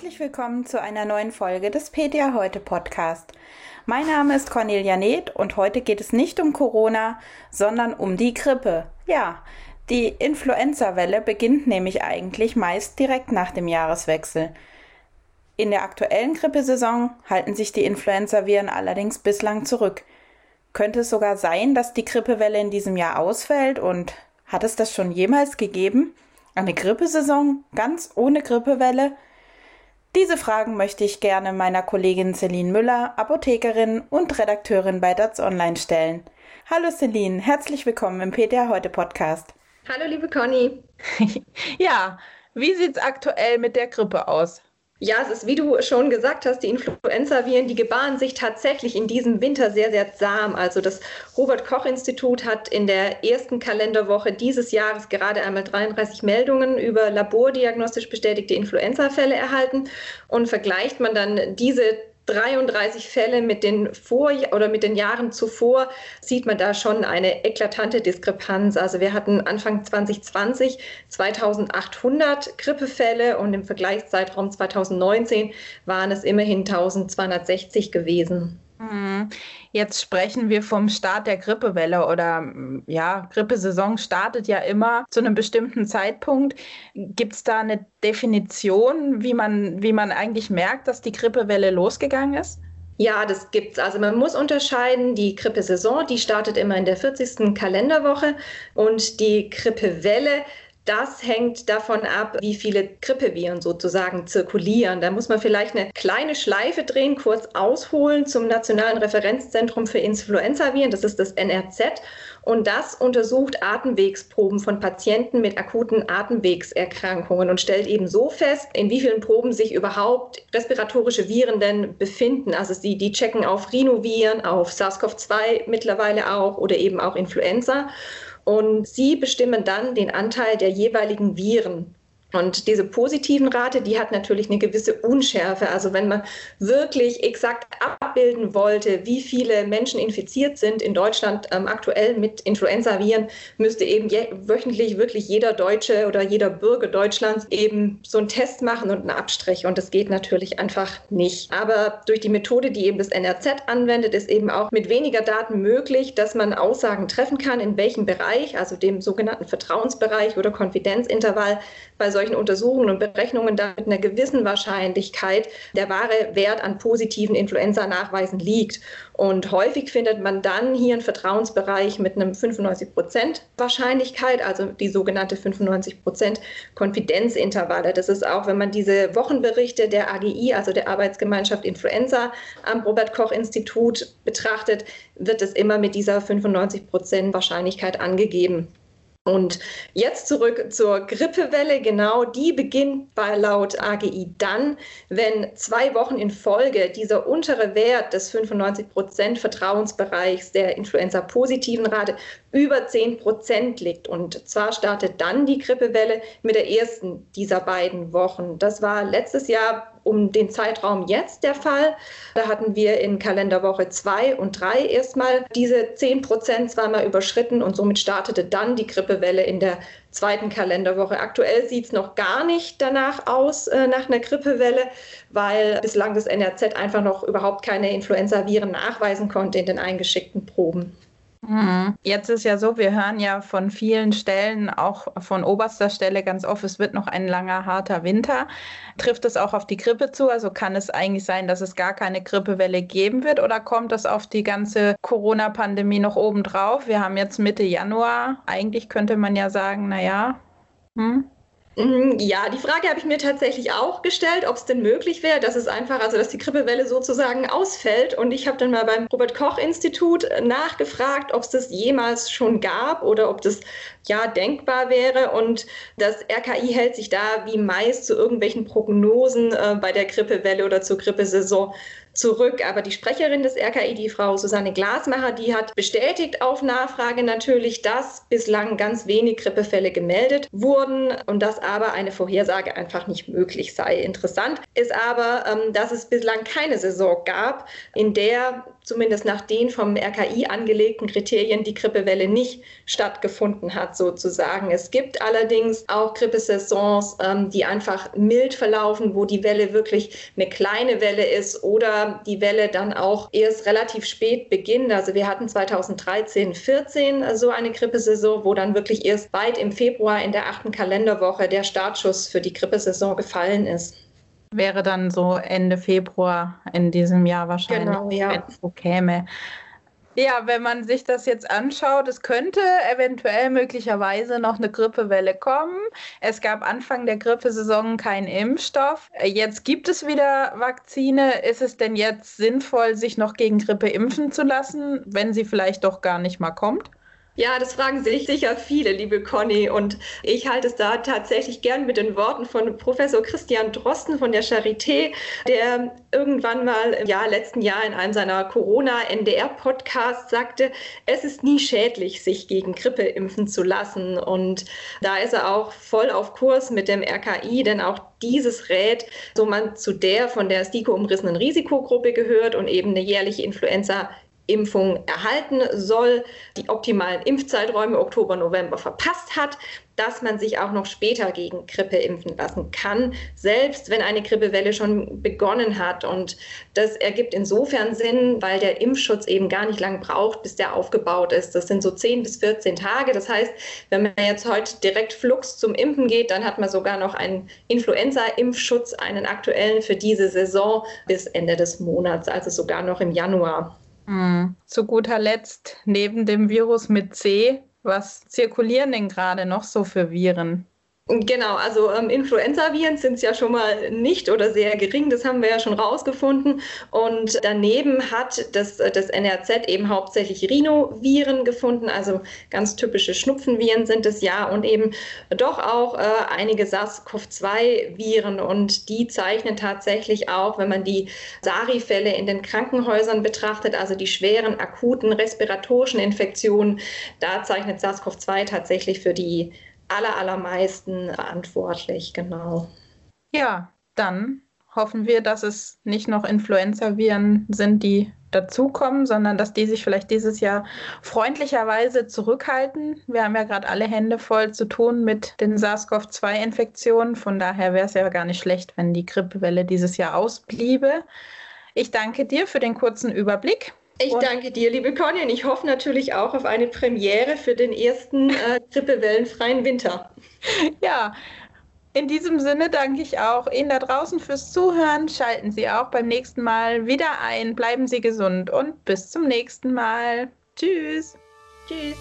Herzlich willkommen zu einer neuen Folge des PTA Heute Podcast. Mein Name ist Cornelia Neth und heute geht es nicht um Corona, sondern um die Grippe. Ja, die Influenza-Welle beginnt nämlich eigentlich meist direkt nach dem Jahreswechsel. In der aktuellen Grippesaison halten sich die Influenza-Viren allerdings bislang zurück. Könnte es sogar sein, dass die Grippewelle in diesem Jahr ausfällt und hat es das schon jemals gegeben? Eine Grippesaison ganz ohne Grippewelle? Diese Fragen möchte ich gerne meiner Kollegin Celine Müller, Apothekerin und Redakteurin bei DATS Online stellen. Hallo Celine, herzlich willkommen im PTA Heute Podcast. Hallo liebe Conny. ja, wie sieht es aktuell mit der Grippe aus? Ja, es ist, wie du schon gesagt hast, die Influenza-Viren, die gebaren sich tatsächlich in diesem Winter sehr, sehr zahm. Also das Robert-Koch-Institut hat in der ersten Kalenderwoche dieses Jahres gerade einmal 33 Meldungen über labordiagnostisch bestätigte Influenza-Fälle erhalten. Und vergleicht man dann diese 33 Fälle mit den Vor oder mit den Jahren zuvor sieht man da schon eine eklatante Diskrepanz. Also wir hatten Anfang 2020 2800 Grippefälle und im Vergleichszeitraum 2019 waren es immerhin 1260 gewesen. Jetzt sprechen wir vom Start der Grippewelle oder ja, Grippesaison startet ja immer zu einem bestimmten Zeitpunkt. Gibt es da eine Definition, wie man, wie man eigentlich merkt, dass die Grippewelle losgegangen ist? Ja, das gibt's. Also man muss unterscheiden, die Grippesaison, die startet immer in der 40. Kalenderwoche und die Grippewelle, das hängt davon ab, wie viele Grippeviren sozusagen zirkulieren. Da muss man vielleicht eine kleine Schleife drehen, kurz ausholen zum Nationalen Referenzzentrum für Influenzaviren. Das ist das NRZ. Und das untersucht Atemwegsproben von Patienten mit akuten Atemwegserkrankungen und stellt eben so fest, in wie vielen Proben sich überhaupt respiratorische Viren denn befinden. Also die, die checken auf Rhinoviren, auf SARS-CoV-2 mittlerweile auch oder eben auch Influenza. Und sie bestimmen dann den Anteil der jeweiligen Viren. Und diese positiven Rate, die hat natürlich eine gewisse Unschärfe. Also wenn man wirklich exakt abbilden wollte, wie viele Menschen infiziert sind in Deutschland ähm, aktuell mit Influenza-Viren, müsste eben wöchentlich wirklich jeder Deutsche oder jeder Bürger Deutschlands eben so einen Test machen und einen Abstrich. Und das geht natürlich einfach nicht. Aber durch die Methode, die eben das NRZ anwendet, ist eben auch mit weniger Daten möglich, dass man Aussagen treffen kann, in welchem Bereich, also dem sogenannten Vertrauensbereich oder Konfidenzintervall, bei solchen Untersuchungen und Berechnungen da mit einer gewissen Wahrscheinlichkeit der wahre Wert an positiven Influenza-Nachweisen liegt. Und häufig findet man dann hier einen Vertrauensbereich mit einem 95 Prozent Wahrscheinlichkeit, also die sogenannte 95 Prozent Konfidenzintervalle. Das ist auch, wenn man diese Wochenberichte der AGI, also der Arbeitsgemeinschaft Influenza am Robert-Koch-Institut betrachtet, wird es immer mit dieser 95 Prozent Wahrscheinlichkeit angegeben. Und jetzt zurück zur Grippewelle. Genau die beginnt bei laut AGI dann, wenn zwei Wochen in Folge dieser untere Wert des 95 Prozent Vertrauensbereichs der Influenza-positiven Rate über 10 Prozent liegt. Und zwar startet dann die Grippewelle mit der ersten dieser beiden Wochen. Das war letztes Jahr um den Zeitraum jetzt der Fall. Da hatten wir in Kalenderwoche 2 und 3 erstmal diese 10 Prozent zweimal überschritten und somit startete dann die Grippewelle in der zweiten Kalenderwoche. Aktuell sieht es noch gar nicht danach aus, äh, nach einer Grippewelle, weil bislang das NRZ einfach noch überhaupt keine Influenza-Viren nachweisen konnte in den eingeschickten Proben. Mhm. Jetzt ist ja so, wir hören ja von vielen Stellen, auch von oberster Stelle ganz oft, es wird noch ein langer, harter Winter. Trifft es auch auf die Grippe zu? Also kann es eigentlich sein, dass es gar keine Grippewelle geben wird oder kommt das auf die ganze Corona-Pandemie noch obendrauf? Wir haben jetzt Mitte Januar. Eigentlich könnte man ja sagen, naja, hm, ja, die Frage habe ich mir tatsächlich auch gestellt, ob es denn möglich wäre, dass es einfach, also dass die Grippewelle sozusagen ausfällt. Und ich habe dann mal beim Robert Koch Institut nachgefragt, ob es das jemals schon gab oder ob das ja denkbar wäre. Und das RKI hält sich da wie meist zu irgendwelchen Prognosen äh, bei der Grippewelle oder zur Grippesaison zurück. Aber die Sprecherin des RKI, die Frau Susanne Glasmacher, die hat bestätigt auf Nachfrage natürlich, dass bislang ganz wenig Grippefälle gemeldet wurden und dass aber eine Vorhersage einfach nicht möglich sei. Interessant ist aber, ähm, dass es bislang keine Saison gab, in der zumindest nach den vom RKI angelegten Kriterien die Grippewelle nicht stattgefunden hat. sozusagen. Es gibt allerdings auch Grippesaisons, ähm, die einfach mild verlaufen, wo die Welle wirklich eine kleine Welle ist oder die Welle dann auch erst relativ spät beginnt. Also wir hatten 2013, 14 so eine Grippesaison, wo dann wirklich erst weit im Februar in der achten Kalenderwoche der Startschuss für die Grippesaison gefallen ist. Wäre dann so Ende Februar in diesem Jahr wahrscheinlich, genau, ja. wenn es so käme. Ja, wenn man sich das jetzt anschaut, es könnte eventuell möglicherweise noch eine Grippewelle kommen. Es gab Anfang der Grippesaison keinen Impfstoff. Jetzt gibt es wieder Vakzine. Ist es denn jetzt sinnvoll, sich noch gegen Grippe impfen zu lassen, wenn sie vielleicht doch gar nicht mal kommt? Ja, das fragen sich sicher viele, liebe Conny. Und ich halte es da tatsächlich gern mit den Worten von Professor Christian Drosten von der Charité, der irgendwann mal im Jahr, letzten Jahr in einem seiner Corona-NDR-Podcasts sagte, es ist nie schädlich, sich gegen Grippe impfen zu lassen. Und da ist er auch voll auf Kurs mit dem RKI, denn auch dieses rät, so man zu der von der STIKO umrissenen Risikogruppe gehört und eben eine jährliche Influenza Impfung erhalten soll, die optimalen Impfzeiträume Oktober, November verpasst hat, dass man sich auch noch später gegen Grippe impfen lassen kann, selbst wenn eine Grippewelle schon begonnen hat. Und das ergibt insofern Sinn, weil der Impfschutz eben gar nicht lang braucht, bis der aufgebaut ist. Das sind so 10 bis 14 Tage. Das heißt, wenn man jetzt heute direkt flugs zum Impfen geht, dann hat man sogar noch einen Influenza-Impfschutz, einen aktuellen für diese Saison bis Ende des Monats, also sogar noch im Januar. Mhm. Zu guter Letzt, neben dem Virus mit C, was zirkulieren denn gerade noch so für Viren? Genau, also ähm, Influenza-Viren sind es ja schon mal nicht oder sehr gering, das haben wir ja schon rausgefunden. Und daneben hat das, das NRZ eben hauptsächlich Rhinoviren gefunden, also ganz typische Schnupfenviren sind es ja und eben doch auch äh, einige SARS-CoV-2-Viren. Und die zeichnen tatsächlich auch, wenn man die SARI-Fälle in den Krankenhäusern betrachtet, also die schweren akuten respiratorischen Infektionen, da zeichnet SARS-CoV-2 tatsächlich für die aller, allermeisten verantwortlich, genau. Ja, dann hoffen wir, dass es nicht noch Influenza-Viren sind, die dazukommen, sondern dass die sich vielleicht dieses Jahr freundlicherweise zurückhalten. Wir haben ja gerade alle Hände voll zu tun mit den SARS-CoV-2-Infektionen. Von daher wäre es ja gar nicht schlecht, wenn die Grippewelle dieses Jahr ausbliebe. Ich danke dir für den kurzen Überblick. Ich danke dir, liebe Conny, und ich hoffe natürlich auch auf eine Premiere für den ersten äh, grippewellenfreien Winter. Ja, in diesem Sinne danke ich auch Ihnen da draußen fürs Zuhören. Schalten Sie auch beim nächsten Mal wieder ein. Bleiben Sie gesund und bis zum nächsten Mal. Tschüss. Tschüss.